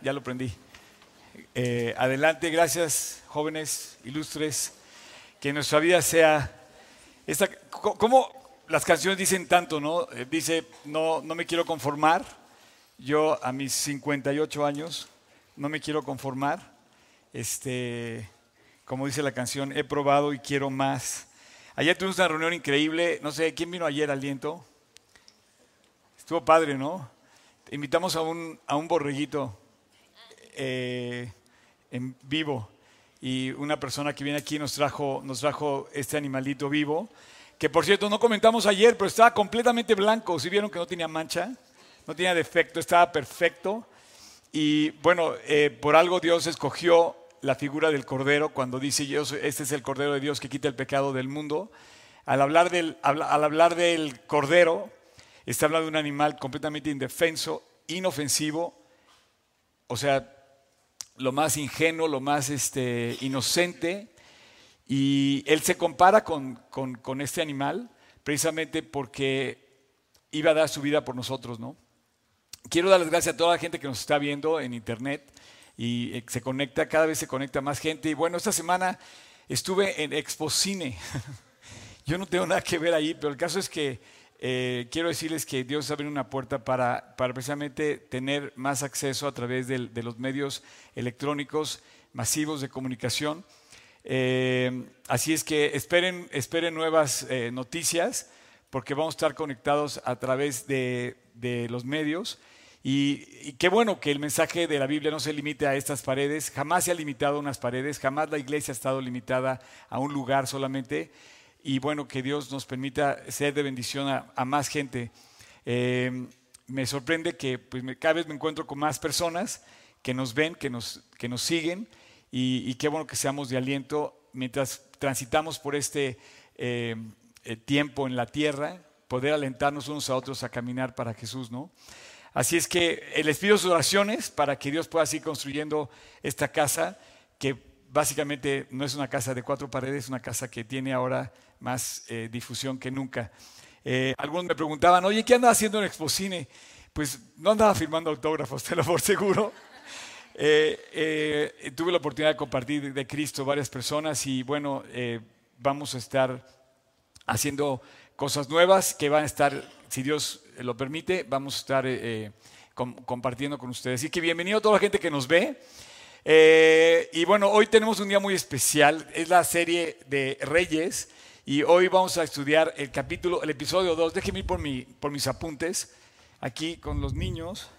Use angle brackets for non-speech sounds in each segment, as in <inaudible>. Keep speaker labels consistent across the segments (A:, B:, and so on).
A: Ya lo prendí. Eh, adelante, gracias, jóvenes, ilustres. Que nuestra vida sea. Esta, ¿Cómo las canciones dicen tanto, no? Eh, dice, no, no me quiero conformar. Yo a mis 58 años no me quiero conformar. Este, como dice la canción, he probado y quiero más. Ayer tuvimos una reunión increíble. No sé, ¿quién vino ayer, Aliento? Estuvo padre, ¿no? Invitamos a un, a un borreguito eh, en vivo y una persona que viene aquí nos trajo, nos trajo este animalito vivo, que por cierto no comentamos ayer, pero estaba completamente blanco. Si vieron que no tenía mancha, no tenía defecto, estaba perfecto. Y bueno, eh, por algo Dios escogió la figura del cordero cuando dice, este es el cordero de Dios que quita el pecado del mundo. Al hablar del, al hablar del cordero, está hablando de un animal completamente indefenso, inofensivo, o sea, lo más ingenuo, lo más este, inocente. Y él se compara con, este animal precisamente porque iba a dar su vida por nosotros, ¿no? Quiero dar las gracias a toda la gente que nos está viendo en internet y eh, se conecta, cada vez se conecta más gente. Y bueno, esta semana estuve en Exposine. <laughs> Yo no tengo nada que ver ahí, pero el caso es que eh, quiero decirles que Dios abre una puerta para, precisamente tener más acceso a través de, los medios electrónicos masivos de comunicación. Eh, así es que esperen, esperen nuevas eh, noticias porque vamos a estar conectados a través de, los medios. Y, y, qué bueno que el mensaje de la Biblia no se limite a estas paredes, jamás se ha limitado a unas paredes, jamás la iglesia ha estado limitada a un lugar solamente y bueno, que Dios nos permita ser de bendición a, más gente. Eh, me sorprende que pues, cada vez me encuentro con más personas que nos ven, que nos, que nos siguen y, qué bueno que seamos de aliento mientras transitamos por este eh, eh, tiempo en la tierra, poder alentarnos unos a otros a caminar para Jesús, ¿no? Así es que les pido sus oraciones para que Dios pueda seguir construyendo esta casa que básicamente no es una casa de cuatro paredes, es una casa que tiene ahora más eh, difusión que nunca. Eh, algunos me preguntaban, oye, ¿qué andaba haciendo en Expocine? Pues no andaba firmando autógrafos, <laughs> te lo por seguro. Eh, tuve la oportunidad de compartir de Cristo varias personas y bueno, vamos a estar haciendo cosas nuevas que van a estar, si Dios lo permite, vamos a estar compartiendo con ustedes. Así que bienvenido a toda la gente que nos ve. Y bueno, hoy tenemos un día muy especial, es la serie de Reyes. Y hoy vamos a estudiar el capítulo, el episodio 2. Déjenme ir por, mi, por mis apuntes, aquí con los niños.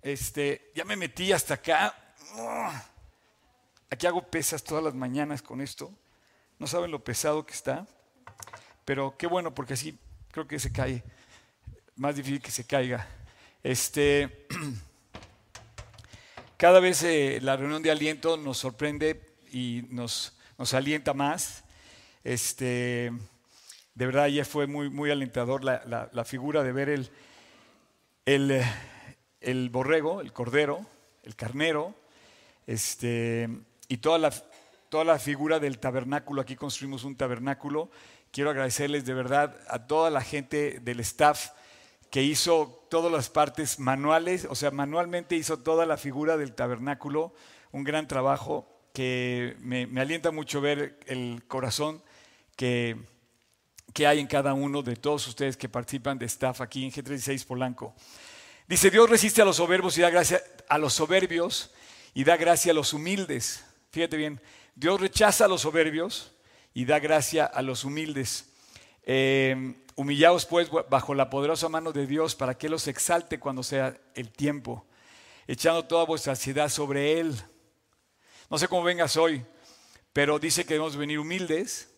A: Este, ya me metí hasta acá. Aquí hago pesas todas las mañanas con esto. No saben lo pesado que está. Pero qué bueno, porque así creo que se cae. Más difícil que se caiga. Este, <clears throat> cada vez eh, la reunión de aliento nos sorprende y nos, nos alienta más. Este, de verdad, ya fue muy, muy alentador la, figura de ver el, el, el, borrego, el cordero, el carnero, este, y toda la, toda la figura del tabernáculo. Aquí construimos un tabernáculo. Quiero agradecerles de verdad a toda la gente del staff que hizo todas las partes manuales, o sea, manualmente hizo toda la figura del tabernáculo, un gran trabajo que me, alienta mucho ver el corazón que, que hay en cada uno de todos ustedes que participan de staff aquí en G36 Polanco. Dice, Dios resiste a los soberbios y da gracia a los soberbios y da gracia a los humildes. Fíjate bien, Dios rechaza a los soberbios y da gracia a los humildes. Eh, humillaos pues bajo la poderosa mano de Dios para que los exalte cuando sea el tiempo, echando toda vuestra ansiedad sobre Él. No sé cómo vengas hoy, pero dice que debemos venir humildes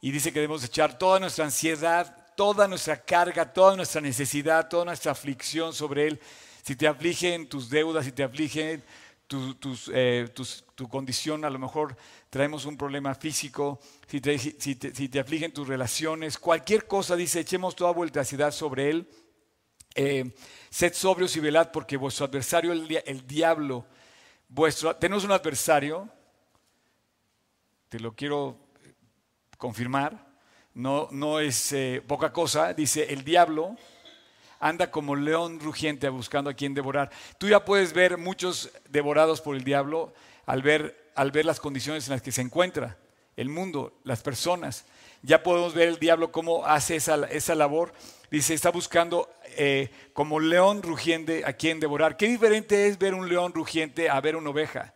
A: y dice que debemos echar toda nuestra ansiedad, toda nuestra carga, toda nuestra necesidad, toda nuestra aflicción sobre Él. Si te afligen tus deudas, si te afligen eh, tu, condición, a lo mejor traemos un problema físico, si te, afligen tus relaciones, cualquier cosa, dice, echemos toda vuelta ansiedad sobre Él. Eh, sed sobrios y velad porque vuestro adversario, el, el diablo, vuestro, tenemos un adversario, te lo quiero confirmar, no, no es eh, poca cosa, dice, el diablo anda como león rugiente buscando a quien devorar. Tú ya puedes ver muchos devorados por el diablo al ver, al ver las condiciones en las que se encuentra el mundo, las personas. Ya podemos ver el diablo cómo hace esa, esa labor. Dice, está buscando eh, como león rugiente a quien devorar. ¿Qué diferente es ver un león rugiente a ver una oveja?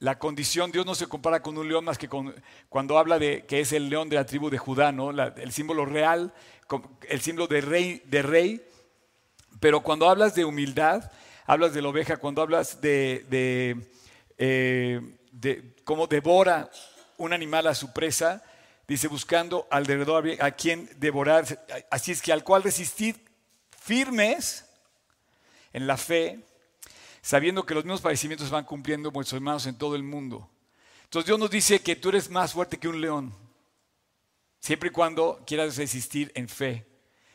A: La condición, Dios no se compara con un león más que con, cuando habla de que es el león de la tribu de Judá, ¿no? el símbolo real, el símbolo de rey, de rey. Pero cuando hablas de humildad, hablas de la oveja, cuando hablas de, de, eh, de cómo devora un animal a su presa, dice buscando alrededor a quien devorar. Así es que al cual resistir firmes en la fe, sabiendo que los mismos padecimientos van cumpliendo vuestros hermanos en todo el mundo. Entonces Dios nos dice que tú eres más fuerte que un león, siempre y cuando quieras resistir en fe.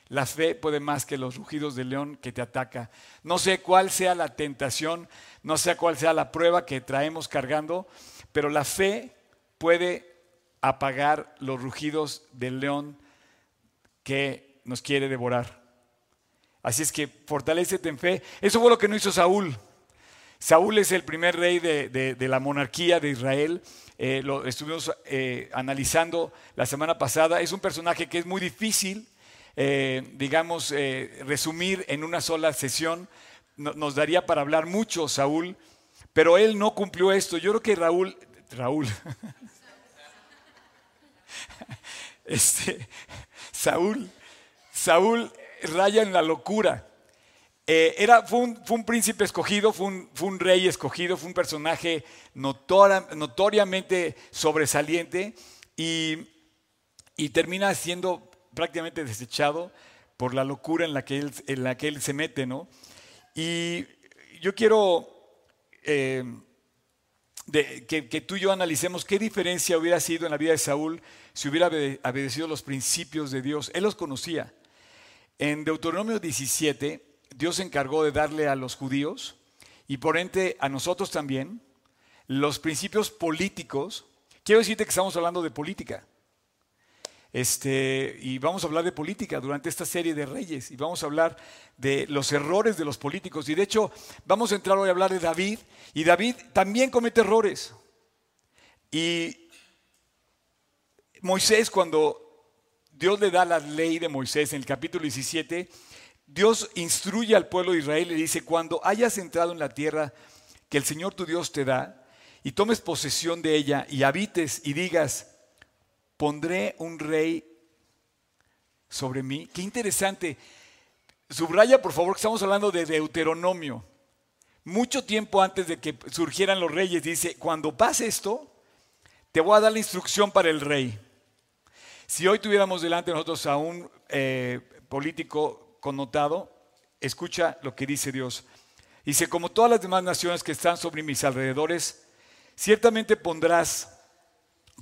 A: La fe puede más que los rugidos del león que te ataca. No sé cuál sea la tentación, no sé cuál sea la prueba que traemos cargando, pero la fe puede apagar los rugidos del león que nos quiere devorar. Así es que fortalecete en fe. Eso fue lo que no hizo Saúl. Saúl es el primer rey de, la monarquía de Israel. Eh, lo estuvimos eh, analizando la semana pasada. Es un personaje que es muy difícil, eh, digamos, resumir en una sola sesión. nos daría para hablar mucho Saúl, pero él no cumplió esto. Yo creo que Raúl, Raúl, <laughs> este, Saúl, Saúl raya en la locura. Eh, era, fue un, príncipe escogido, fue un, rey escogido, fue un personaje notoriamente sobresaliente y, termina siendo prácticamente desechado por la locura en la que él, en la que él se mete, ¿no? Y yo quiero eh, que, tú y yo analicemos qué diferencia hubiera sido en la vida de Saúl si hubiera obedecido los principios de Dios. Él los conocía. En Deuteronomio 17, Dios se encargó de darle a los judíos y por ende a nosotros también los principios políticos. Quiero decirte que estamos hablando de política. Este, y vamos a hablar de política durante esta serie de reyes y vamos a hablar de los errores de los políticos. Y de hecho, vamos a entrar hoy a hablar de David. Y David también comete errores. Y Moisés, cuando Dios le da la ley de Moisés en el capítulo 17, Dios instruye al pueblo de Israel y dice, cuando hayas entrado en la tierra que el Señor tu Dios te da, y tomes posesión de ella y habites y digas, pondré un rey sobre mí. Qué interesante. Subraya, por favor, que estamos hablando de Deuteronomio. Mucho tiempo antes de que surgieran los reyes, dice, cuando pase esto, te voy a dar la instrucción para el rey. Si hoy tuviéramos delante de nosotros a un eh, político connotado, escucha lo que dice Dios. Dice, como todas las demás naciones que están sobre mis alrededores, ciertamente pondrás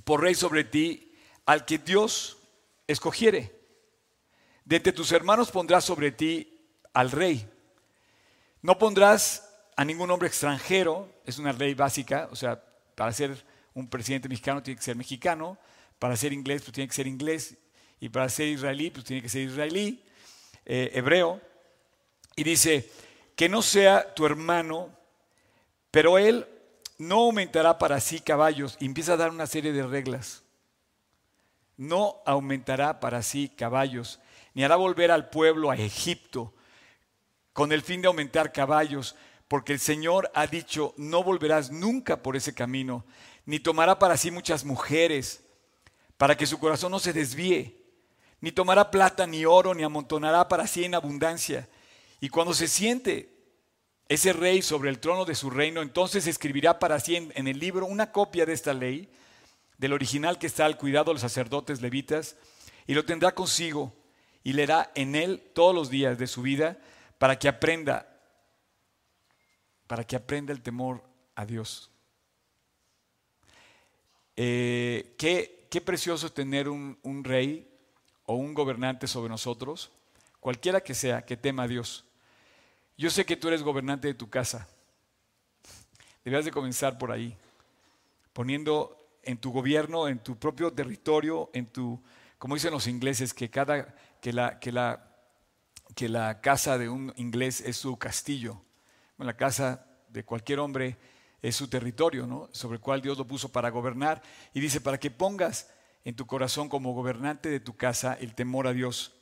A: por rey sobre ti al que Dios escogiere. De entre tus hermanos pondrás sobre ti al rey. No pondrás a ningún hombre extranjero, es una ley básica, o sea, para ser un presidente mexicano tiene que ser mexicano, para ser inglés pues tiene que ser inglés, y para ser israelí pues tiene que ser israelí, eh, hebreo. Y dice, que no sea tu hermano, pero él no aumentará para sí caballos, y empieza a dar una serie de reglas no aumentará para sí caballos, ni hará volver al pueblo a Egipto con el fin de aumentar caballos, porque el Señor ha dicho, no volverás nunca por ese camino, ni tomará para sí muchas mujeres, para que su corazón no se desvíe, ni tomará plata ni oro, ni amontonará para sí en abundancia. Y cuando se siente ese rey sobre el trono de su reino, entonces escribirá para sí en, el libro una copia de esta ley, del original que está al cuidado de los sacerdotes levitas, y lo tendrá consigo y leerá en él todos los días de su vida para que aprenda, para que aprenda el temor a Dios. Eh, qué, qué, precioso tener un, un rey o un gobernante sobre nosotros, cualquiera que sea, que tema a Dios. Yo sé que tú eres gobernante de tu casa. Debías de comenzar por ahí, poniendo en tu gobierno, en tu propio territorio, en tu, como dicen los ingleses, que cada, que la, que la, que la casa de un inglés es su castillo. la casa de cualquier hombre es su territorio, ¿no? sobre el cual Dios lo puso para gobernar. Y dice, para que pongas en tu corazón como gobernante de tu casa el temor a Dios.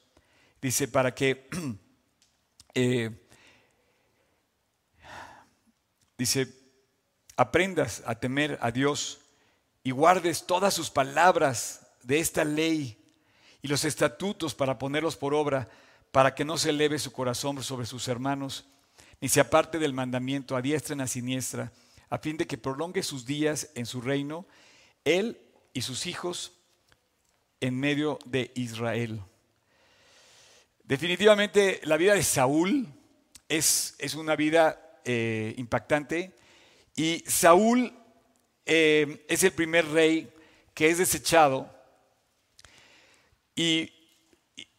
A: Dice, para que, <clears throat> eh, dice, aprendas a temer a Dios y guardes todas sus palabras de esta ley y los estatutos para ponerlos por obra, para que no se eleve su corazón sobre sus hermanos, ni se aparte del mandamiento a diestra ni a siniestra, a fin de que prolongue sus días en su reino, él y sus hijos en medio de Israel. Definitivamente la vida de Saúl es, es una vida eh, impactante y Saúl eh, es el primer rey que es desechado y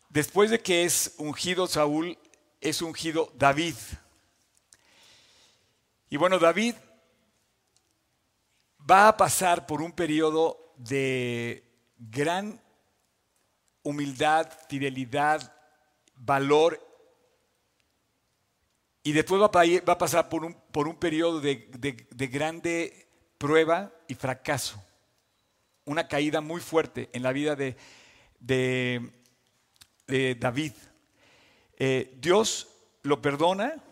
A: después de que es ungido Saúl, es ungido David. Y bueno, David va a pasar por un periodo de gran humildad, fidelidad, valor, y después va a, pasar por un, por un periodo de, grande prueba y fracaso, una caída muy fuerte en la vida de, David. Eh, Dios lo perdona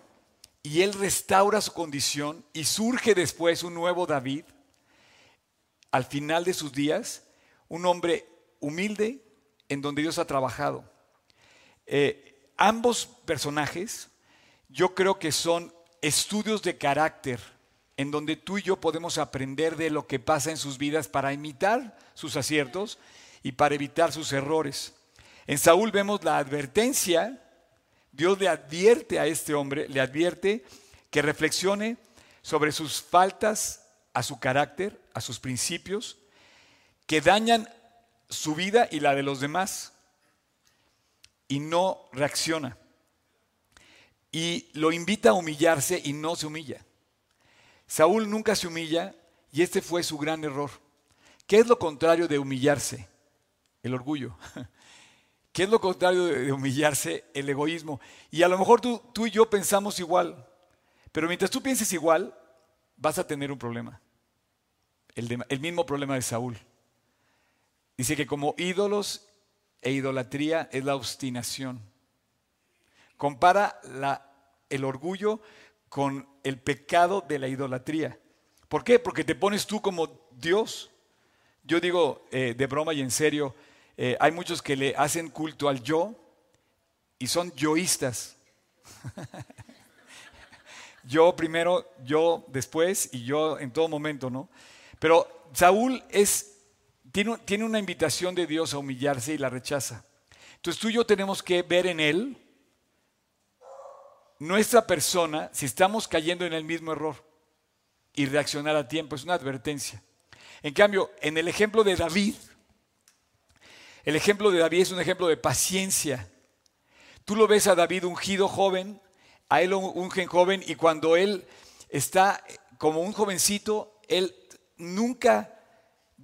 A: y él restaura su condición y surge después un nuevo David, al final de sus días, un hombre humilde, en donde Dios ha trabajado. Eh, ambos personajes yo creo que son estudios de carácter en donde tú y yo podemos aprender de lo que pasa en sus vidas para imitar sus aciertos y para evitar sus errores. En Saúl vemos la advertencia, Dios le advierte a este hombre, le advierte que reflexione sobre sus faltas a su carácter, a sus principios, que dañan su vida y la de los demás y no reacciona. Y lo invita a humillarse y no se humilla. Saúl nunca se humilla y este fue su gran error. ¿Qué es lo contrario de humillarse? El orgullo. <laughs> ¿Qué es lo contrario de humillarse? El egoísmo. Y a lo mejor tú, tú y yo pensamos igual, pero mientras tú pienses igual, vas a tener un problema. El, el mismo problema de Saúl. Dice que como ídolos e idolatría es la obstinación. Compara el orgullo con el pecado de la idolatría. ¿Por qué? Porque te pones tú como Dios. Yo digo eh, de broma y en serio, eh, hay muchos que le hacen culto al yo y son yoístas. <laughs> yo primero, yo después y yo en todo momento, ¿no? Pero Saúl es tiene, una invitación de Dios a humillarse y la rechaza. Entonces tú y yo tenemos que ver en Él nuestra persona si estamos cayendo en el mismo error y reaccionar a tiempo. Es una advertencia. En cambio, en el ejemplo de David, el ejemplo de David es un ejemplo de paciencia. Tú lo ves a David ungido joven, a él ungen joven y cuando él está como un jovencito, él nunca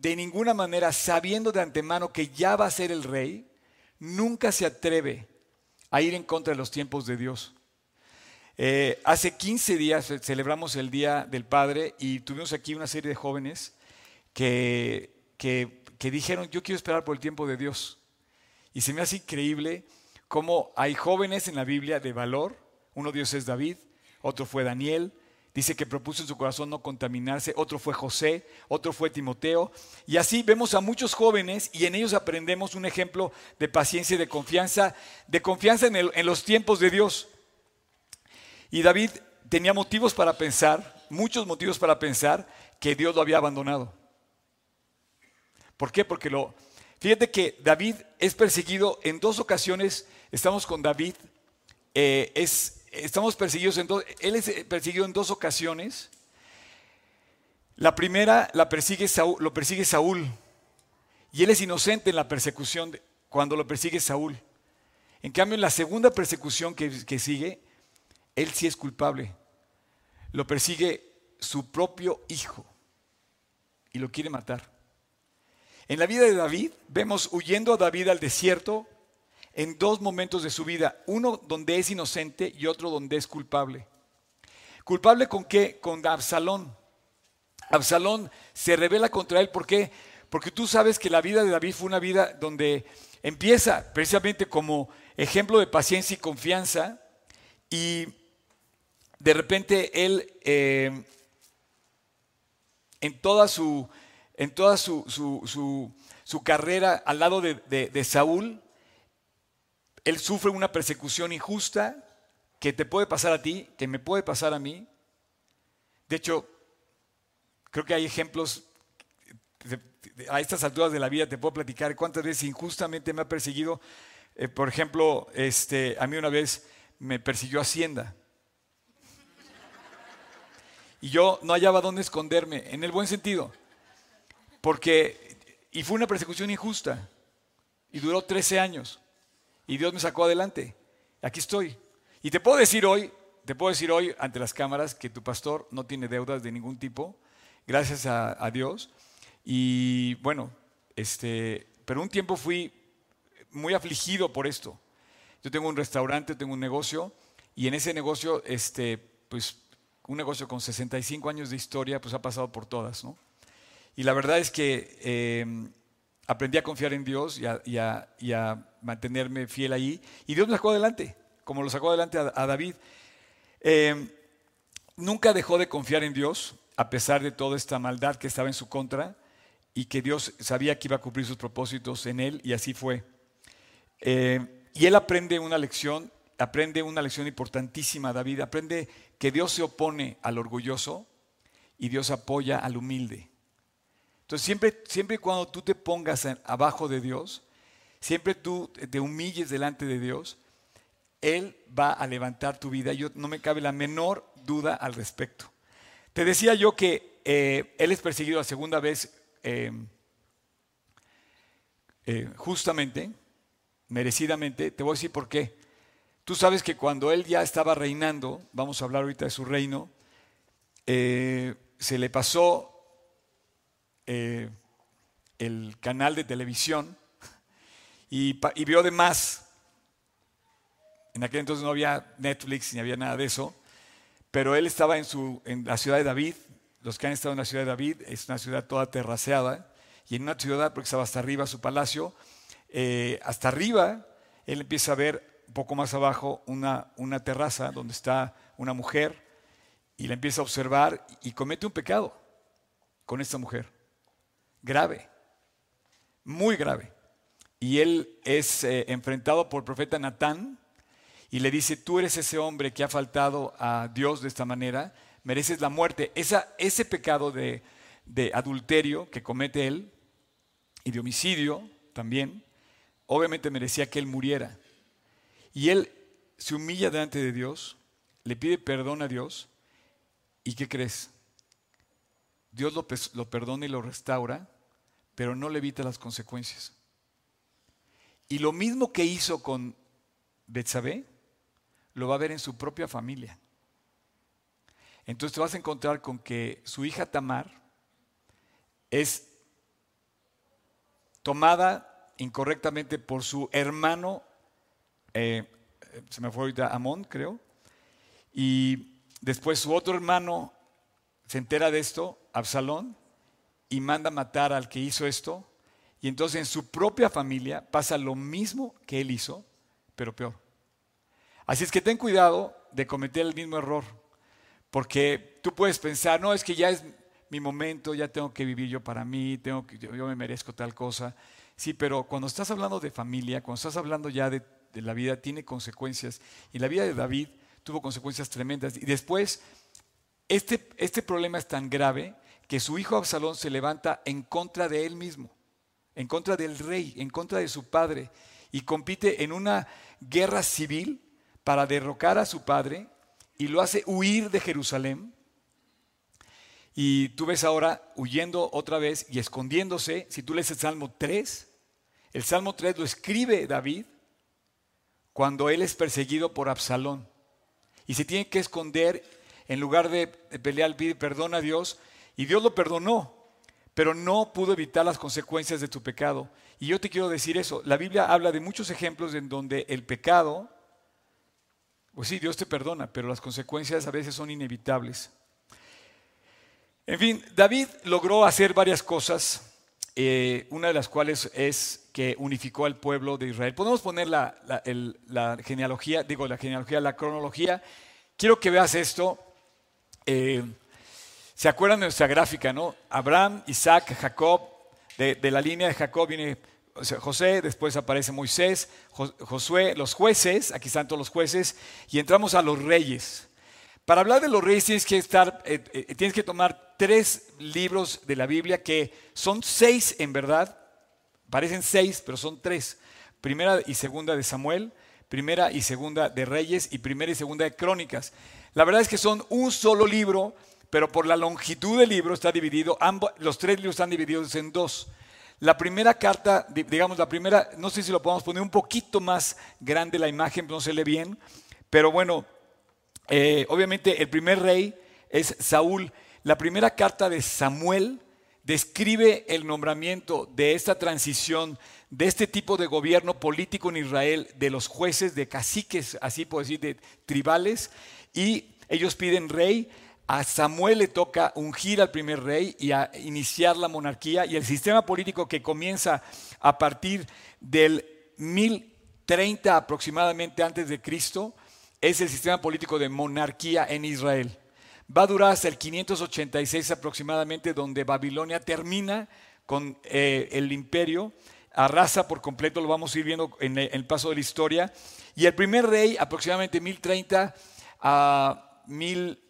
A: de ninguna manera, sabiendo de antemano que ya va a ser el rey, nunca se atreve a ir en contra de los tiempos de Dios. Eh, hace 15 días celebramos el Día del Padre y tuvimos aquí una serie de jóvenes que, que, que dijeron, yo quiero esperar por el tiempo de Dios. Y se me hace increíble cómo hay jóvenes en la Biblia de valor. Uno de ellos es David, otro fue Daniel, Dice que propuso en su corazón no contaminarse. Otro fue José, otro fue Timoteo. Y así vemos a muchos jóvenes y en ellos aprendemos un ejemplo de paciencia y de confianza, de confianza en, en los tiempos de Dios. Y David tenía motivos para pensar, muchos motivos para pensar que Dios lo había abandonado. ¿Por qué? Porque lo, fíjate que David es perseguido en dos ocasiones. Estamos con David. Eh, es estamos perseguidos en dos, él es perseguido en dos ocasiones. La primera la persigue lo persigue Saúl y él es inocente en la persecución cuando lo persigue Saúl. En cambio, en la segunda persecución que, que sigue, él sí es culpable. Lo persigue su propio hijo y lo quiere matar. En la vida de David vemos huyendo a David al desierto, en dos momentos de su vida, uno donde es inocente y otro donde es culpable. ¿Culpable con qué? Con Absalón. Absalón se revela contra él, ¿por qué? Porque tú sabes que la vida de David fue una vida donde empieza precisamente como ejemplo de paciencia y confianza y de repente él eh, en toda su, en toda su, su, carrera al lado de, de Saúl, él sufre una persecución injusta que te puede pasar a ti, que me puede pasar a mí. De hecho, creo que hay ejemplos a estas alturas de la vida te puedo platicar cuántas veces injustamente me ha perseguido. Eh, por ejemplo, este, a mí una vez me persiguió Hacienda. Y yo no hallaba dónde esconderme, en el buen sentido. Porque, y fue una persecución injusta. Y duró 13 años. Y Dios me sacó adelante. Aquí estoy. Y te puedo decir hoy, te puedo decir hoy ante las cámaras que tu pastor no tiene deudas de ningún tipo, gracias a Dios. Y bueno, este, pero un tiempo fui muy afligido por esto. Yo tengo un restaurante, tengo un negocio, y en ese negocio, este, pues un negocio con 65 años de historia, pues ha pasado por todas, ¿no? Y la verdad es que em, aprendí a confiar en Dios y a, mantenerme fiel ahí. Y Dios me sacó adelante, como lo sacó adelante a, David. Em, nunca dejó de confiar en Dios, a pesar de toda esta maldad que estaba en su contra y que Dios sabía que iba a cumplir sus propósitos en él y así fue. Eh, y él aprende una lección, aprende una lección importantísima, David, aprende que Dios se opone al orgulloso y Dios apoya al humilde. Entonces siempre, siempre cuando tú te pongas abajo de Dios, siempre tú te humilles delante de Dios, Él va a levantar tu vida. Yo no me cabe la menor duda al respecto. Te decía yo que eh, Él es perseguido la segunda vez eh, eh, justamente, merecidamente, te voy a decir por qué. Tú sabes que cuando él ya estaba reinando, vamos a hablar ahorita de su reino, se le pasó el canal de televisión y, vio de más. En aquel entonces no había Netflix ni había nada de eso, pero él estaba en, su, en la ciudad de David los que han estado en la ciudad de David, es una ciudad toda terraceada, y en una ciudad, porque estaba hasta arriba su palacio, eh, hasta arriba él empieza a ver un poco más abajo una, una terraza donde está una mujer, y la empieza a observar y comete un pecado con esta mujer, grave, muy grave. Y él es eh, enfrentado por el profeta Natán y le dice, tú eres ese hombre que ha faltado a Dios de esta manera, mereces la muerte. Esa, ese pecado de, de adulterio que comete él y de homicidio también, obviamente merecía que él muriera. Y él se humilla delante de Dios, le pide perdón a Dios, ¿y qué crees? Dios lo, lo perdona y lo restaura, pero no le evita las consecuencias. Y lo mismo que hizo con Betsabé, lo va a ver en su propia familia. Entonces te vas a encontrar con que su hija Tamar es tomada incorrectamente por su hermano, eh, se me fue ahorita Amón, creo, y después su otro hermano se entera de esto, Absalón, y manda matar al que hizo esto, y entonces en su propia familia pasa lo mismo que él hizo, pero peor. Así es que ten cuidado de cometer el mismo error. Porque tú puedes pensar, no, es que ya es mi momento, ya tengo que vivir yo para mí, tengo que, yo, me merezco tal cosa. Sí, pero cuando estás hablando de familia, cuando estás hablando ya de, la vida, tiene consecuencias. Y la vida de David tuvo consecuencias tremendas. Y después, este, este problema es tan grave que su hijo Absalón se levanta en contra de él mismo, en contra del rey, en contra de su padre, y compite en una guerra civil para derrocar a su padre y lo hace huir de Jerusalén. Y tú ves ahora huyendo otra vez y escondiéndose. Si tú lees el Salmo 3, el Salmo 3 lo escribe David cuando él es perseguido por Absalón. Y se tiene que esconder en lugar de pelear, pide perdón a Dios. Y Dios lo perdonó. Pero no pudo evitar las consecuencias de tu pecado. Y yo te quiero decir eso, la Biblia habla de muchos ejemplos en donde el pecado, pues sí, Dios te perdona, pero las consecuencias a veces son inevitables. En fin, David logró hacer varias cosas, eh, una de las cuales es que unificó al pueblo de Israel. Podemos poner la, genealogía, digo la genealogía, la cronología. Quiero que veas esto. Eh, ¿Se acuerdan de nuestra gráfica, no? Abraham, Isaac, Jacob, de, la línea de Jacob viene José, después aparece Moisés, Josué, los jueces, aquí están todos los jueces, y entramos a los reyes. Para hablar de los reyes tienes que, estar, eh, eh, tienes que tomar tres libros de la Biblia que son seis en verdad, parecen seis, pero son tres. Primera y segunda de Samuel, primera y segunda de Reyes y primera y segunda de Crónicas. La verdad es que son un solo libro pero por la longitud del libro está dividido, los tres libros están divididos en dos. La primera carta, digamos, la primera, no sé si lo podemos poner un poquito más grande la imagen, no se lee bien, pero bueno, eh, obviamente el primer rey es Saúl. La primera carta de Samuel describe el nombramiento de esta transición, de este tipo de gobierno político en Israel, de los jueces, de caciques, así puedo decir, de tribales, y ellos piden rey a Samuel le toca ungir al primer rey y a iniciar la monarquía y el sistema político que comienza a partir del 1030 aproximadamente antes de Cristo es el sistema político de monarquía en Israel. Va a durar hasta el 586 aproximadamente donde Babilonia termina con eh, el imperio, arrasa por completo, lo vamos a ir viendo en el, paso de la historia. Y el primer rey aproximadamente 1030 a 1000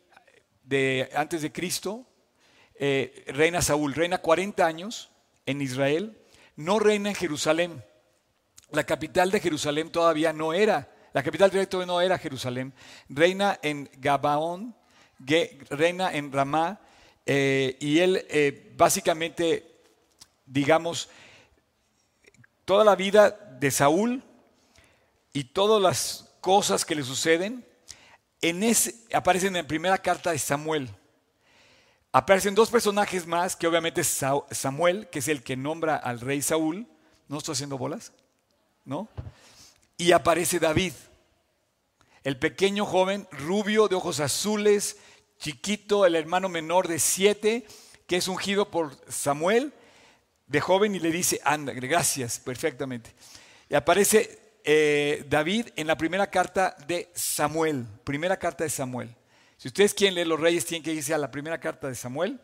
A: de, antes de Cristo, eh, reina Saúl, reina 40 años en Israel, no reina en Jerusalén. La capital de Jerusalén todavía no era, la capital directa no era Jerusalén. Reina en Gabaón, reina en Ramá, eh, y él eh, básicamente, digamos, toda la vida de Saúl y todas las cosas que le suceden en aparecen en la primera carta de Samuel. Aparecen dos personajes más, que obviamente es Samuel, que es el que nombra al rey Saúl. ¿No estoy haciendo bolas? ¿No? Y aparece David, el pequeño joven, rubio, de ojos azules, chiquito, el hermano menor de siete, que es ungido por Samuel de joven y le dice, anda, gracias, perfectamente. Y aparece eh, David en la primera carta de Samuel. Primera carta de Samuel. Si ustedes quieren leer los reyes, tienen que irse a la primera carta de Samuel.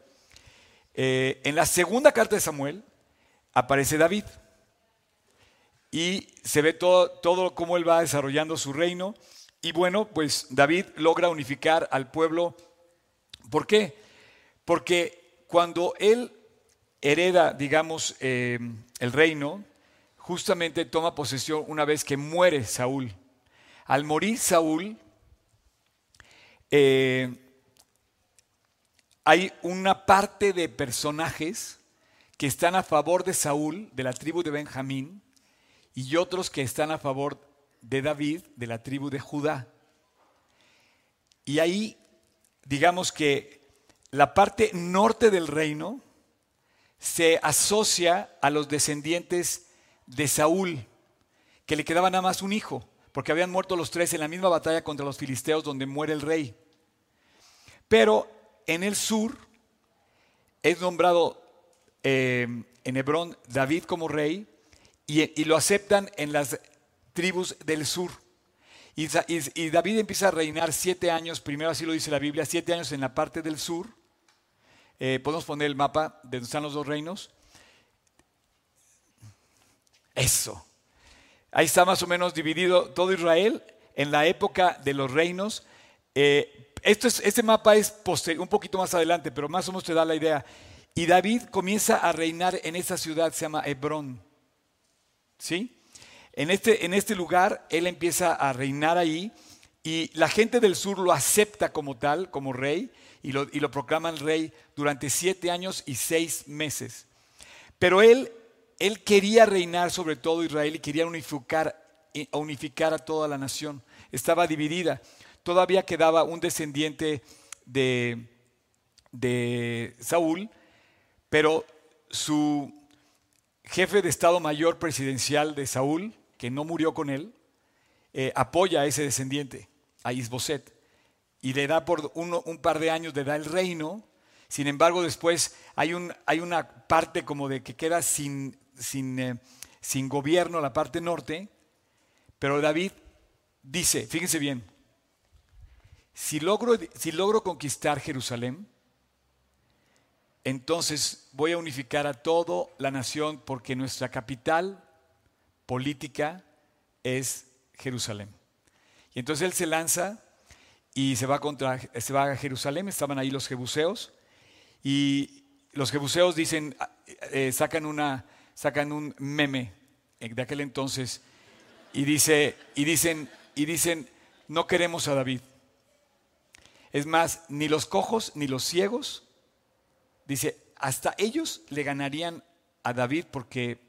A: Eh, en la segunda carta de Samuel aparece David. Y se ve todo, todo cómo él va desarrollando su reino. Y bueno, pues David logra unificar al pueblo. ¿Por qué? Porque cuando él hereda, digamos, eh, el reino, justamente toma posesión una vez que muere Saúl. Al morir Saúl, eh, hay una parte de personajes que están a favor de Saúl, de la tribu de Benjamín, y otros que están a favor de David, de la tribu de Judá. Y ahí, digamos que la parte norte del reino se asocia a los descendientes de Saúl, que le quedaba nada más un hijo, porque habían muerto los tres en la misma batalla contra los filisteos donde muere el rey. Pero en el sur es nombrado eh, en Hebrón David como rey y, lo aceptan en las tribus del sur. Y, David empieza a reinar siete años, primero así lo dice la Biblia, siete años en la parte del sur. Eh, podemos poner el mapa de donde están los dos reinos. Eso. Ahí está más o menos dividido todo Israel en la época de los reinos. Eh, este mapa es un poquito más adelante, pero más o menos te da la idea. Y David comienza a reinar en esa ciudad, se llama Hebrón. ¿Sí? En este, en este lugar él empieza a reinar ahí y la gente del sur lo acepta como tal, como rey, y lo, y lo proclaman rey durante siete años y seis meses. Pero él él quería reinar sobre todo Israel y quería unificar, unificar a toda la nación. Estaba dividida. Todavía quedaba un descendiente de, de Saúl, pero su jefe de Estado Mayor presidencial de Saúl, que no murió con él, eh, apoya a ese descendiente, a Isboset, y le da por un par de años, le da el reino. Sin embargo, después hay, un, hay una parte como de que queda sin, sin, eh, sin gobierno, la parte norte, pero David dice, fíjense bien, si logro, si logro conquistar Jerusalén, entonces voy a unificar a toda la nación porque nuestra capital política es Jerusalén. Y entonces él se lanza y se va, contra, se va a Jerusalén, estaban ahí los jebuseos, y los jebuseos dicen, eh, sacan, una, sacan un meme de aquel entonces y, dice, y, dicen, y dicen, no queremos a David. Es más, ni los cojos ni los ciegos, dice, hasta ellos le ganarían a David porque,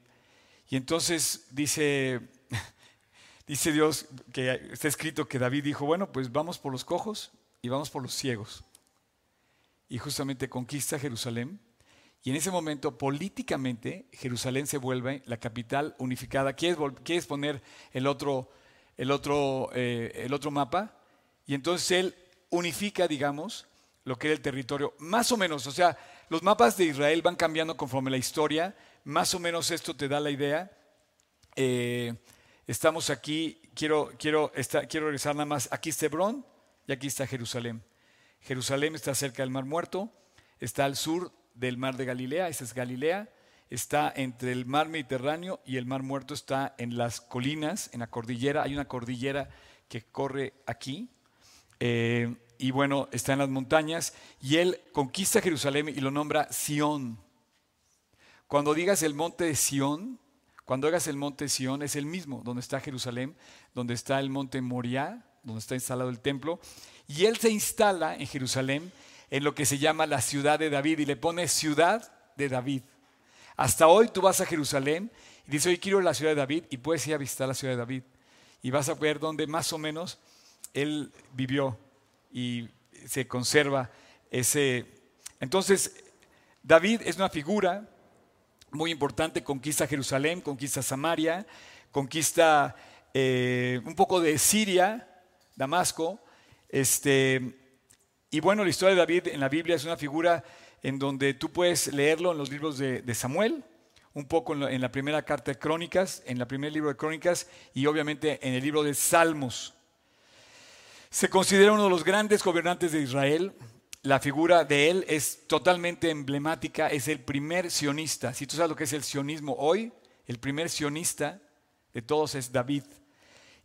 A: y entonces dice, <laughs> dice Dios que está escrito que David dijo, bueno, pues vamos por los cojos y vamos por los ciegos. Y justamente conquista Jerusalén. Y en ese momento, políticamente, Jerusalén se vuelve la capital unificada. ¿Quieres, poner eh, el otro mapa? Y entonces él unifica, digamos, lo que era el territorio, más o menos, o sea, los mapas de Israel van cambiando conforme la historia, más o menos esto te da la idea. Eh, estamos aquí, quiero, quiero, quiero regresar nada más, aquí está Hebrón y aquí está Jerusalén. Jerusalén está cerca del Mar Muerto, está al sur del Mar de Galilea, esa es Galilea, está entre el Mar Mediterráneo y el Mar Muerto está en las colinas, en la cordillera, hay una cordillera que corre aquí, eh, y bueno, está en las montañas, y él conquista Jerusalén y lo nombra Sión. Cuando digas el monte de Sión, cuando hagas el monte Sión, es el mismo, donde está Jerusalén, donde está el monte Moriah, donde está instalado el templo, y él se instala en Jerusalén en lo que se llama la ciudad de David, y le pone ciudad de David. Hasta hoy tú vas a Jerusalén y dices, hoy quiero a la ciudad de David, y puedes ir a visitar la ciudad de David, y vas a ver dónde más o menos él vivió y se conserva ese... Entonces, David es una figura muy importante, conquista Jerusalén, conquista Samaria, conquista eh, un poco de Siria, Damasco. Este, y bueno, la historia de David en la Biblia es una figura en donde tú puedes leerlo en los libros de, Samuel, un poco en la, en la, primera carta de Crónicas, en el primer libro de Crónicas y obviamente en el libro de Salmos. Se considera uno de los grandes gobernantes de Israel. La figura de él es totalmente emblemática, es el primer sionista. Si tú sabes lo que es el sionismo hoy, el primer sionista de todos es David.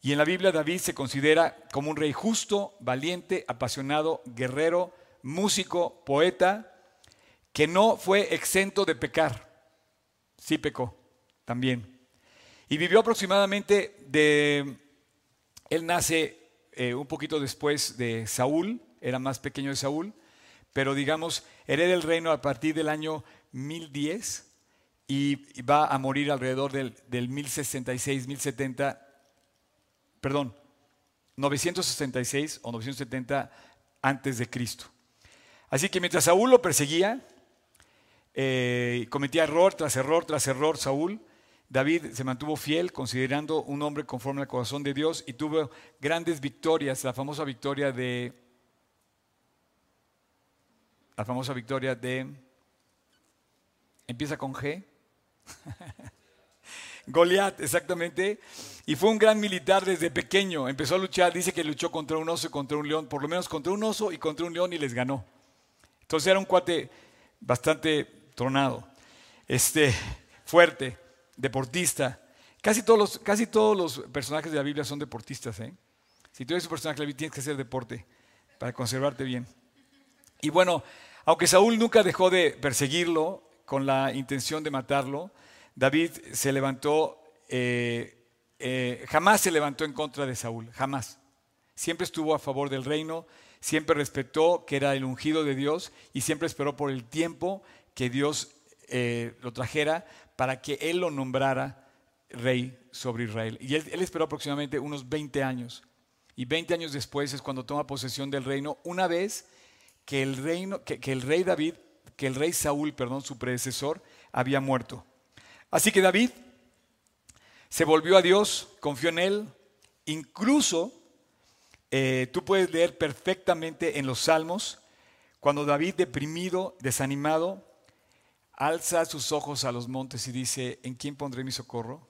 A: Y en la Biblia David se considera como un rey justo, valiente, apasionado, guerrero, músico, poeta, que no fue exento de pecar. Sí pecó también. Y vivió aproximadamente de... Él nace eh, un poquito después de Saúl, era más pequeño de Saúl, pero digamos, hereda el reino a partir del año 1010 y va a morir alrededor del, del 1066, 1070, perdón, 966 o 970 antes de Cristo. Así que mientras Saúl lo perseguía, eh, cometía error tras error tras error Saúl, David se mantuvo fiel, considerando un hombre conforme al corazón de Dios y tuvo grandes victorias, la famosa victoria de la famosa victoria de empieza con G. <laughs> Goliat, exactamente. Y fue un gran militar desde pequeño. Empezó a luchar, dice que luchó contra un oso y contra un león, por lo menos contra un oso y contra un león y les ganó. Entonces era un cuate bastante tronado, este, fuerte deportista. Casi todos, los, casi todos los personajes de la Biblia son deportistas. ¿eh? Si tú eres un personaje de la Biblia, tienes que hacer deporte para conservarte bien. Y bueno, aunque Saúl nunca dejó de perseguirlo con la intención de matarlo, David se levantó, eh, eh, jamás se levantó en contra de Saúl, jamás. Siempre estuvo a favor del reino, siempre respetó que era el ungido de Dios y siempre esperó por el tiempo que Dios lo trajera para que él lo nombrara rey sobre Israel. Y él, esperó aproximadamente unos 20 años. Y 20 años después es cuando toma posesión del reino, una vez que el, reino, que, el rey David, que el rey Saúl, perdón, su predecesor, había muerto. Así que David se volvió a Dios, confió en Él, incluso eh, tú puedes leer perfectamente en los salmos, cuando David deprimido, desanimado, alza sus ojos a los montes y dice, ¿en quién pondré mi socorro?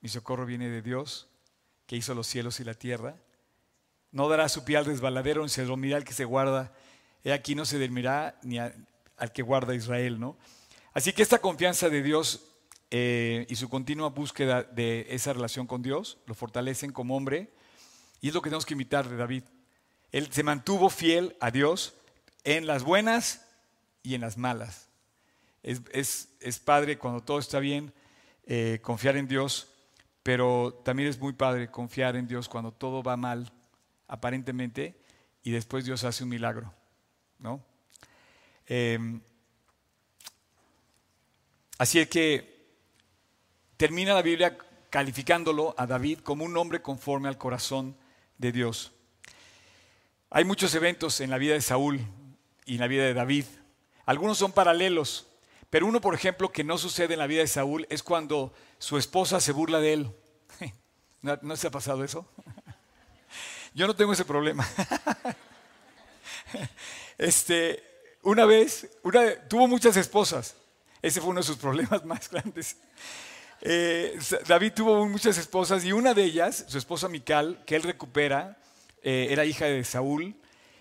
A: Mi socorro viene de Dios, que hizo los cielos y la tierra. No dará su pie al resbaladero, ni se dormirá el que se guarda. He aquí no se dormirá ni al que guarda Israel, ¿no? Así que esta confianza de Dios eh, y su continua búsqueda de esa relación con Dios lo fortalecen como hombre y es lo que tenemos que imitar de David. Él se mantuvo fiel a Dios en las buenas y en las malas. Es, padre cuando todo está bien eh, confiar en Dios, pero también es muy padre confiar en Dios cuando todo va mal, aparentemente, y después Dios hace un milagro. ¿no? Em, así es que termina la Biblia calificándolo a David como un hombre conforme al corazón de Dios. Hay muchos eventos en la vida de Saúl y en la vida de David. Algunos son paralelos, pero uno, por ejemplo, que no sucede en la vida de Saúl es cuando su esposa se burla de él. <laughs> ¿No, se ha pasado eso? <laughs> Yo no tengo ese problema. <laughs> Este, una vez, tuvo muchas esposas. Ese fue uno de sus problemas más grandes. Eh, David tuvo muchas esposas y una de ellas, su esposa Mical, que él recupera, eh, era hija de Saúl.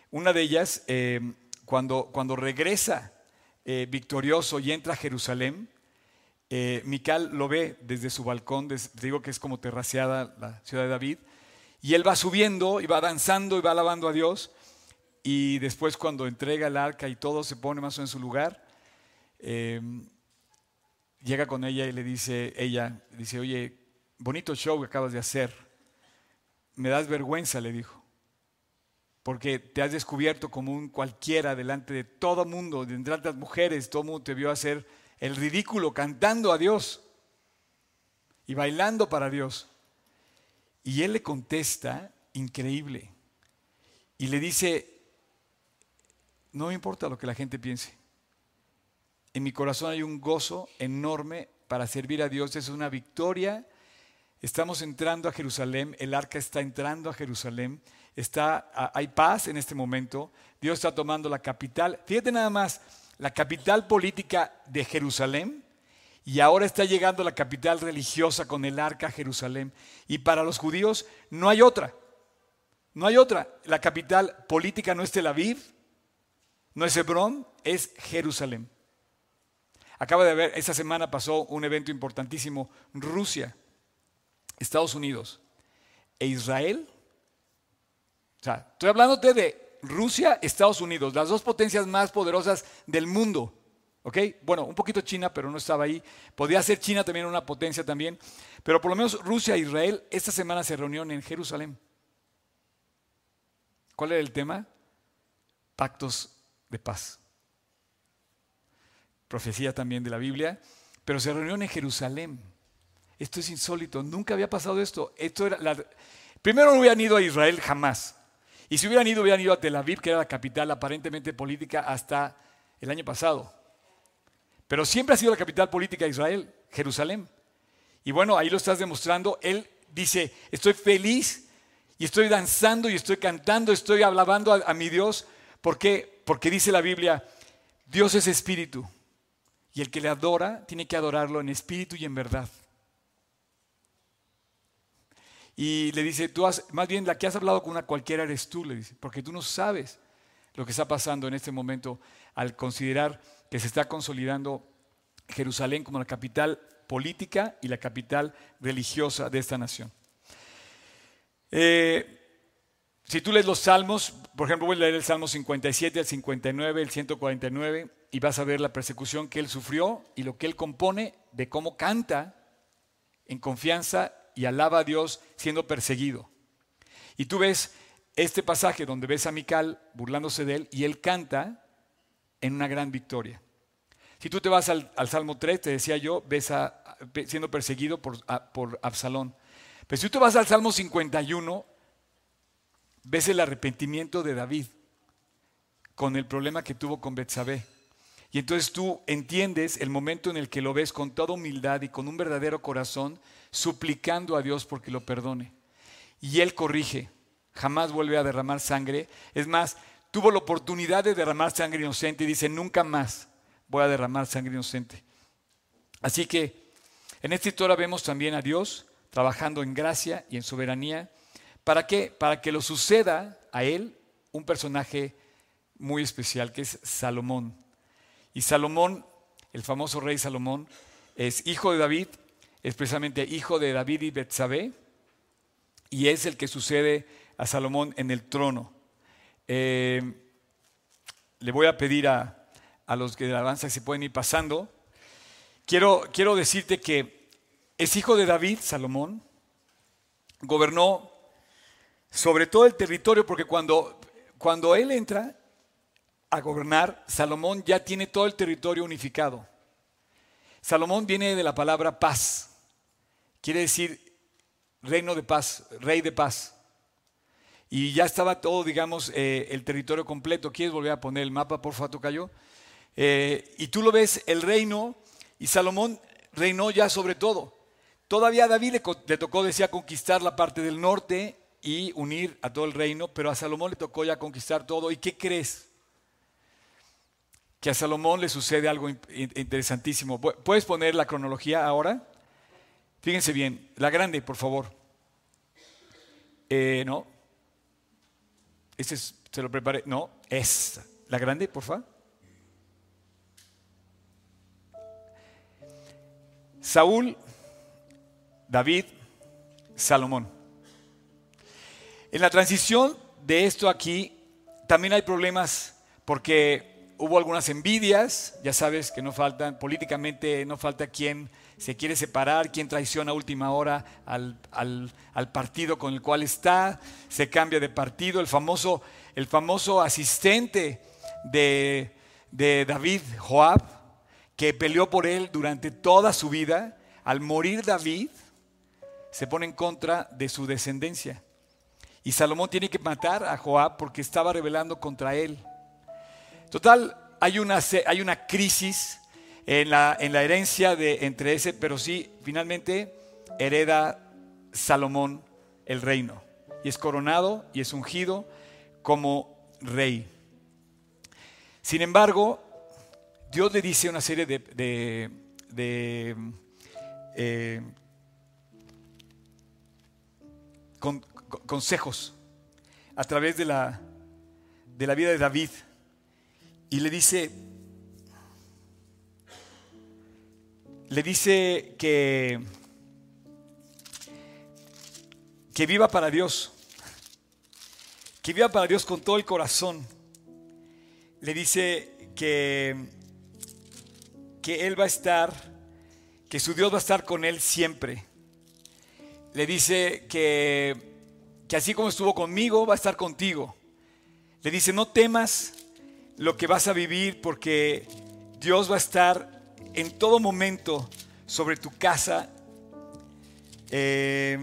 A: Una de ellas, eh, cuando, cuando regresa victorioso y entra a Jerusalén, Mical lo ve desde su balcón, digo que es como terraceada la ciudad de David, y él va subiendo y va danzando y va alabando a Dios. Y después cuando entrega el arca y todo se pone más en su lugar, llega con ella y le dice, ella, dice, oye, bonito show que acabas de hacer. Me das vergüenza, le dijo, porque te has descubierto como un cualquiera delante de todo mundo, de las mujeres, todo mundo te vio hacer el ridículo cantando a Dios y bailando para Dios. Y él le contesta, increíble, y le dice, no me importa lo que la gente piense. En mi corazón hay un gozo enorme para servir a Dios. Es una victoria. Estamos entrando a Jerusalén, el arca está entrando a Jerusalén, está, hay paz en este momento, Dios está tomando la capital. Fíjate nada más, la capital política de Jerusalén y ahora está llegando la capital religiosa con el arca Jerusalén. Y para los judíos no hay otra, no hay otra. La capital política no es Tel Aviv, no es Hebrón, es Jerusalén. Acaba de haber, esta semana pasó un evento importantísimo, Rusia, Estados Unidos e Israel. O sea, estoy hablándote de Rusia, Estados Unidos, las dos potencias más poderosas del mundo. ¿Ok? Bueno, un poquito China, pero no estaba ahí. Podría ser China también una potencia también. Pero por lo menos Rusia e Israel esta semana se reunieron en Jerusalén. ¿Cuál era el tema? Pactos de paz profecía también de la Biblia, pero se reunió en Jerusalén. Esto es insólito, nunca había pasado esto. esto era Primero no hubieran ido a Israel jamás. Y si hubieran ido, hubieran ido a Tel Aviv, que era la capital aparentemente política hasta el año pasado. Pero siempre ha sido la capital política de Israel, Jerusalén. Y bueno, ahí lo estás demostrando. Él dice, estoy feliz y estoy danzando y estoy cantando, estoy alabando a, a mi Dios. ¿Por qué? Porque dice la Biblia, Dios es espíritu. Y el que le adora tiene que adorarlo en espíritu y en verdad. Y le dice, tú has, más bien la que has hablado con una cualquiera eres tú, le dice, porque tú no sabes lo que está pasando en este momento al considerar que se está consolidando Jerusalén como la capital política y la capital religiosa de esta nación. Eh, si tú lees los salmos, por ejemplo, voy a leer el Salmo 57, el 59, el 149, y vas a ver la persecución que él sufrió y lo que él compone de cómo canta en confianza y alaba a Dios siendo perseguido. Y tú ves este pasaje donde ves a Mical burlándose de él y él canta en una gran victoria. Si tú te vas al, Salmo 3, te decía yo, ves a, siendo perseguido por, por Absalón. Pero si tú te vas al Salmo 51, ves el arrepentimiento de David con el problema que tuvo con Betsabé. Y entonces tú entiendes el momento en el que lo ves con toda humildad y con un verdadero corazón, suplicando a Dios porque lo perdone. Y Él corrige, jamás vuelve a derramar sangre. Es más, tuvo la oportunidad de derramar sangre inocente y dice, nunca más voy a derramar sangre inocente. Así que en esta historia vemos también a Dios trabajando en gracia y en soberanía. ¿Para qué? Para que lo suceda a Él un personaje muy especial que es Salomón. Y Salomón, el famoso rey Salomón, es hijo de David, es precisamente hijo de David y Betsabé, y es el que sucede a Salomón en el trono. Eh, le voy a pedir a, a los que de avanza que se pueden ir pasando. Quiero, quiero decirte que es hijo de David, Salomón, gobernó sobre todo el territorio, porque cuando, cuando él entra, a gobernar, Salomón ya tiene todo el territorio unificado. Salomón viene de la palabra paz. Quiere decir reino de paz, rey de paz. Y ya estaba todo, digamos, eh, el territorio completo. ¿Quieres volver a poner el mapa, por favor? Eh, y tú lo ves, el reino, y Salomón reinó ya sobre todo. Todavía a David le, le tocó, decía, conquistar la parte del norte y unir a todo el reino, pero a Salomón le tocó ya conquistar todo. ¿Y qué crees? Que a Salomón le sucede algo interesantísimo. ¿Puedes poner la cronología ahora? Fíjense bien, la grande, por favor. Eh, no. Este se lo preparé. No, es la grande, por favor. Saúl, David, Salomón. En la transición de esto aquí también hay problemas porque hubo algunas envidias, ya sabes que no faltan, políticamente no falta quien se quiere separar, quien traiciona a última hora al, partido con el cual está, se cambia de partido, el famoso, el famoso asistente de, de David, Joab, que peleó por él durante toda su vida, al morir David, se pone en contra de su descendencia. Y Salomón tiene que matar a Joab porque estaba rebelando contra él. Total, hay una, hay una crisis en la, en la herencia de, entre ese, pero sí, finalmente hereda Salomón el reino y es coronado y es ungido como rey. Sin embargo, Dios le dice una serie de, eh, consejos a través de la, de la vida de David y le dice, le dice que, que viva para Dios, que viva para Dios con todo el corazón. Le dice que, que Él va a estar, que su Dios va a estar con Él siempre. Le dice que, que así como estuvo conmigo, va a estar contigo. Le dice, no temas, lo que vas a vivir porque Dios va a estar en todo momento sobre tu casa. Eh,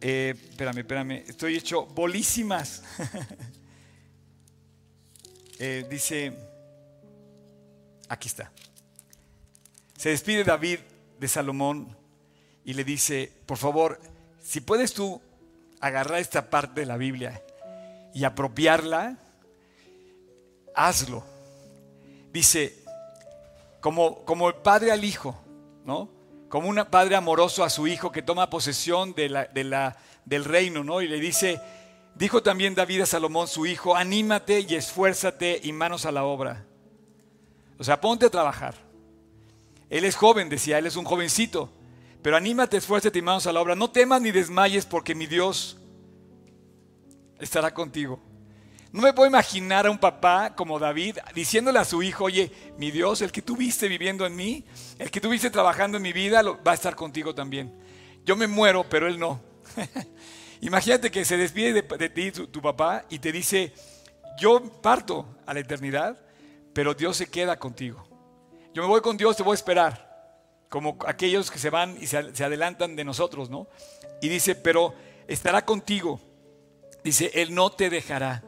A: eh, espérame, espérame, estoy hecho bolísimas. <laughs> Eh, dice, aquí está. Se despide David de Salomón y le dice, por favor, si puedes tú agarrar esta parte de la Biblia y apropiarla, hazlo. Dice, como, como el padre al hijo, ¿no? Como un padre amoroso a su hijo que toma posesión de la, de la, del reino, ¿no? Y le dice, dijo también David a Salomón, su hijo, anímate y esfuérzate y manos a la obra. O sea, ponte a trabajar. Él es joven, decía, él es un jovencito. Pero anímate, esfuérzate y manos a la obra. No temas ni desmayes porque mi Dios estará contigo. No me puedo imaginar a un papá como David diciéndole a su hijo, oye, mi Dios, el que tuviste viviendo en mí, el que tuviste trabajando en mi vida, va a estar contigo también. Yo me muero, pero él no. <laughs> Imagínate que se despide de, ti tu, papá y te dice, yo parto a la eternidad, pero Dios se queda contigo. Yo me voy con Dios, te voy a esperar, como aquellos que se van y se, se adelantan de nosotros, ¿no? Y dice, pero estará contigo Dice, Él no te dejará.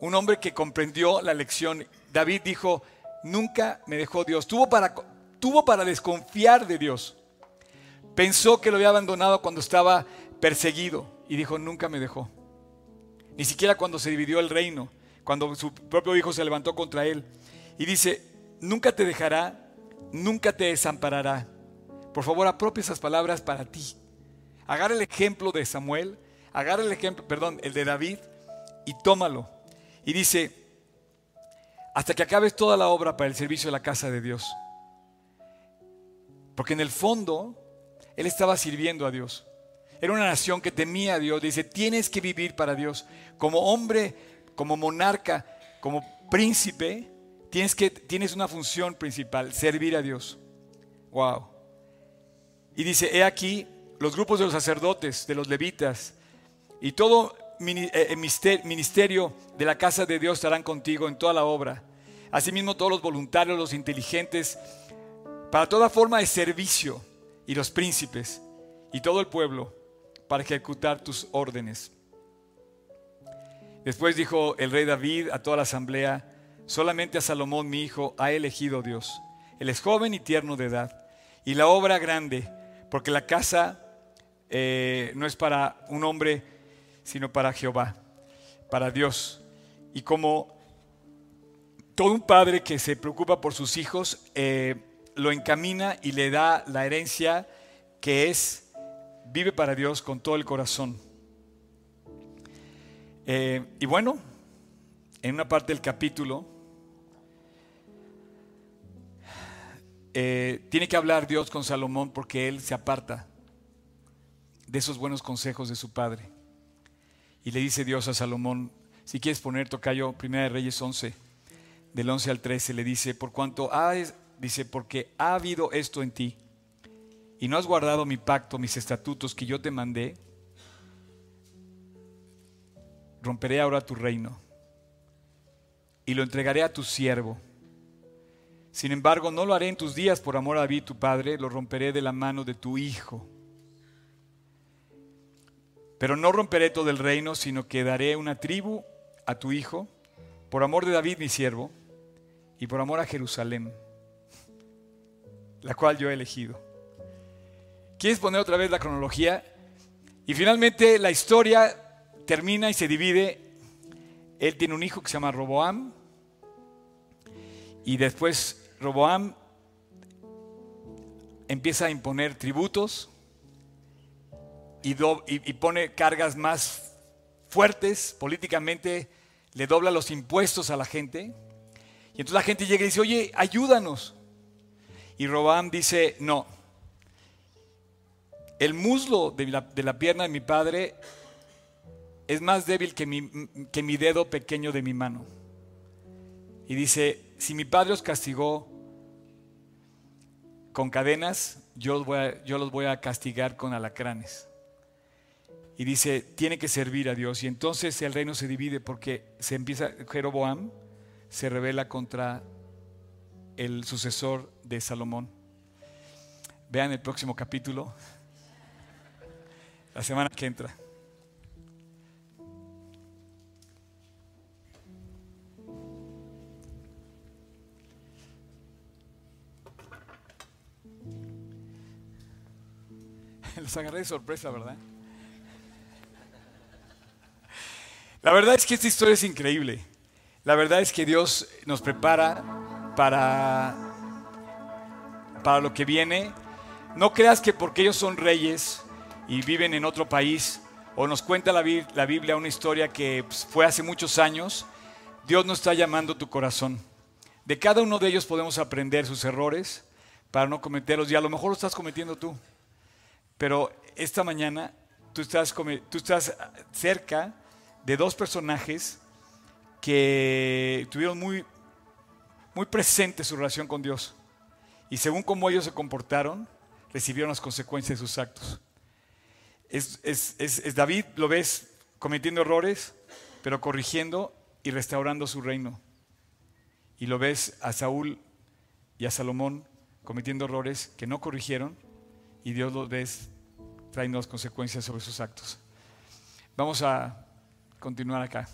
A: un hombre que comprendió la lección. David dijo, nunca me dejó Dios. Tuvo para, tuvo para desconfiar de Dios. Pensó que lo había abandonado cuando estaba perseguido y dijo, nunca me dejó. Ni siquiera cuando se dividió el reino, cuando su propio hijo se levantó contra él. Y dice, nunca te dejará, nunca te desamparará. Por favor, apropia esas palabras para ti. Agarra el ejemplo de Samuel, agarra el ejemplo, perdón, el de David y tómalo. Y dice, hasta que acabes toda la obra para el servicio de la casa de Dios. Porque en el fondo, él estaba sirviendo a Dios. Era una nación que temía a Dios. Dice, tienes que vivir para Dios. Como hombre, como monarca, como príncipe, tienes, que, tienes una función principal, servir a Dios. Wow. Y dice, he aquí los grupos de los sacerdotes, de los levitas, y todo eh, eh, ministerio de la casa de Dios estarán contigo en toda la obra. Asimismo todos los voluntarios, los inteligentes, para toda forma de servicio, y los príncipes, y todo el pueblo, para ejecutar tus órdenes. Después dijo el rey David a toda la asamblea, solamente a Salomón mi hijo ha elegido Dios. Él es joven y tierno de edad, y la obra grande, porque la casa eh, no es para un hombre, sino para Jehová, para Dios. Y como todo un padre que se preocupa por sus hijos, eh, lo encamina y le da la herencia que es, vive para Dios con todo el corazón. Eh, y bueno, en una parte del capítulo, tiene que hablar Dios con Salomón porque él se aparta de esos buenos consejos de su padre. Y le dice Dios a Salomón, si quieres poner tocayo, Primera de Reyes 11, del 11 al 13, le dice, por cuanto ha, dice, porque ha habido esto en ti, y no has guardado mi pacto, mis estatutos que yo te mandé, romperé ahora tu reino y lo entregaré a tu siervo. Sin embargo, no lo haré en tus días por amor a David tu padre, lo romperé de la mano de tu hijo. Pero no romperé todo el reino, sino que daré una tribu a tu hijo, por amor de David mi siervo, y por amor a Jerusalén, la cual yo he elegido. ¿Quieres poner otra vez la cronología? Y finalmente la historia termina y se divide. Él tiene un hijo que se llama Roboam, y después Roboam empieza a imponer tributos y, pone cargas más fuertes políticamente, le dobla los impuestos a la gente. Y entonces la gente llega y dice, oye, ayúdanos. Y Robam dice, no, el muslo de la, pierna de mi padre es más débil que mi, que mi dedo pequeño de mi mano. Y dice, si mi padre os castigó con cadenas, yo, yo los voy a castigar con alacranes y dice, tiene que servir a Dios. Y entonces el reino se divide porque se empieza, Jeroboam se revela contra el sucesor de Salomón. Vean el próximo capítulo, la semana que entra. <laughs> Los agarré de sorpresa, ¿verdad? La verdad es que esta historia es increíble. La verdad es que Dios nos prepara para, para lo que viene. No creas que porque ellos son reyes y viven en otro país, o nos cuenta la, Biblia una historia que pues, fue hace muchos años, Dios nos está llamando tu corazón. De cada uno de ellos podemos aprender sus errores para no cometerlos, y a lo mejor lo estás cometiendo tú. Pero esta mañana tú estás, tú estás cerca de dos personajes que tuvieron muy, muy presente su relación con Dios. Y según cómo ellos se comportaron, recibieron las consecuencias de sus actos. Es, es, David, lo ves cometiendo errores, pero corrigiendo y restaurando su reino. Y lo ves a Saúl y a Salomón cometiendo errores que no corrigieron y Dios los ves trayendo las consecuencias sobre sus actos. Vamos a continuar acá.